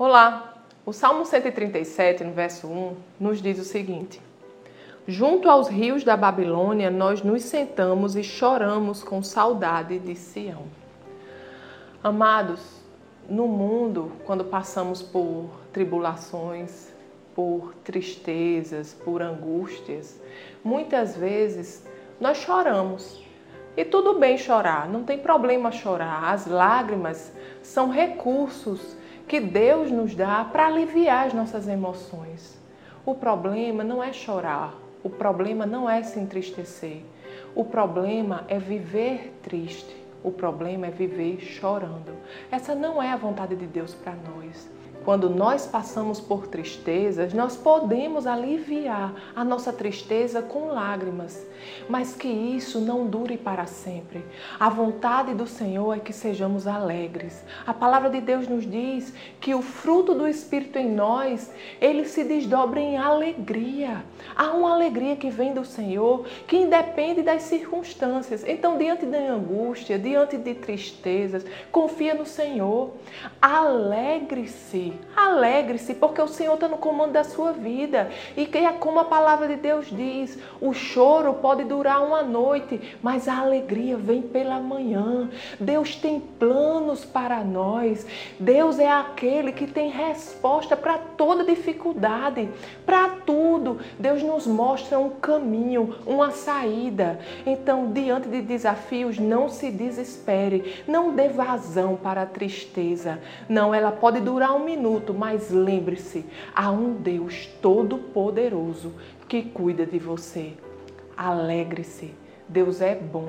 Olá! O Salmo 137, no verso 1, nos diz o seguinte: Junto aos rios da Babilônia, nós nos sentamos e choramos com saudade de Sião. Amados, no mundo, quando passamos por tribulações, por tristezas, por angústias, muitas vezes nós choramos. E tudo bem chorar, não tem problema chorar. As lágrimas são recursos que Deus nos dá para aliviar as nossas emoções. O problema não é chorar, o problema não é se entristecer. O problema é viver triste. O problema é viver chorando. Essa não é a vontade de Deus para nós. Quando nós passamos por tristezas, nós podemos aliviar a nossa tristeza com lágrimas, mas que isso não dure para sempre. A vontade do Senhor é que sejamos alegres. A palavra de Deus nos diz que o fruto do Espírito em nós, ele se desdobra em alegria. Há uma alegria que vem do Senhor, que independe das circunstâncias. Então, diante da angústia, diante de tristezas, confia no Senhor. Alegre-se Alegre-se, porque o Senhor está no comando da sua vida. E que é como a palavra de Deus diz: o choro pode durar uma noite, mas a alegria vem pela manhã. Deus tem planos para nós. Deus é aquele que tem resposta para toda dificuldade, para tudo. Deus nos mostra um caminho, uma saída. Então, diante de desafios, não se desespere, não dê vazão para a tristeza. Não, ela pode durar um minuto minuto, mas lembre-se: há um Deus todo-poderoso que cuida de você. Alegre-se, Deus é bom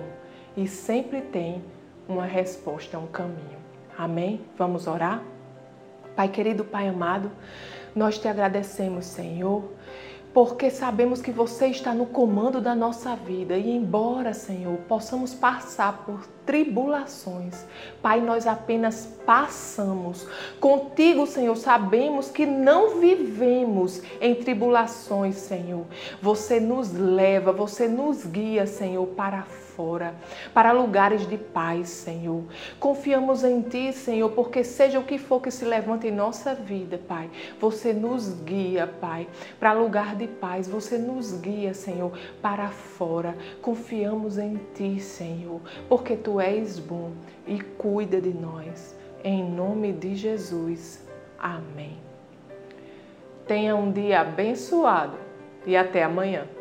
e sempre tem uma resposta, um caminho. Amém? Vamos orar? Pai querido, Pai amado, nós te agradecemos, Senhor porque sabemos que você está no comando da nossa vida e, embora, Senhor, possamos passar por tribulações, Pai, nós apenas passamos. Contigo, Senhor, sabemos que não vivemos em tribulações, Senhor. Você nos leva, você nos guia, Senhor, para fora, para lugares de paz, Senhor. Confiamos em Ti, Senhor, porque seja o que for que se levante em nossa vida, Pai, você nos guia, Pai, para lugar de paz, você nos guia, Senhor, para fora. Confiamos em Ti, Senhor, porque Tu és bom e cuida de nós. Em nome de Jesus. Amém. Tenha um dia abençoado e até amanhã.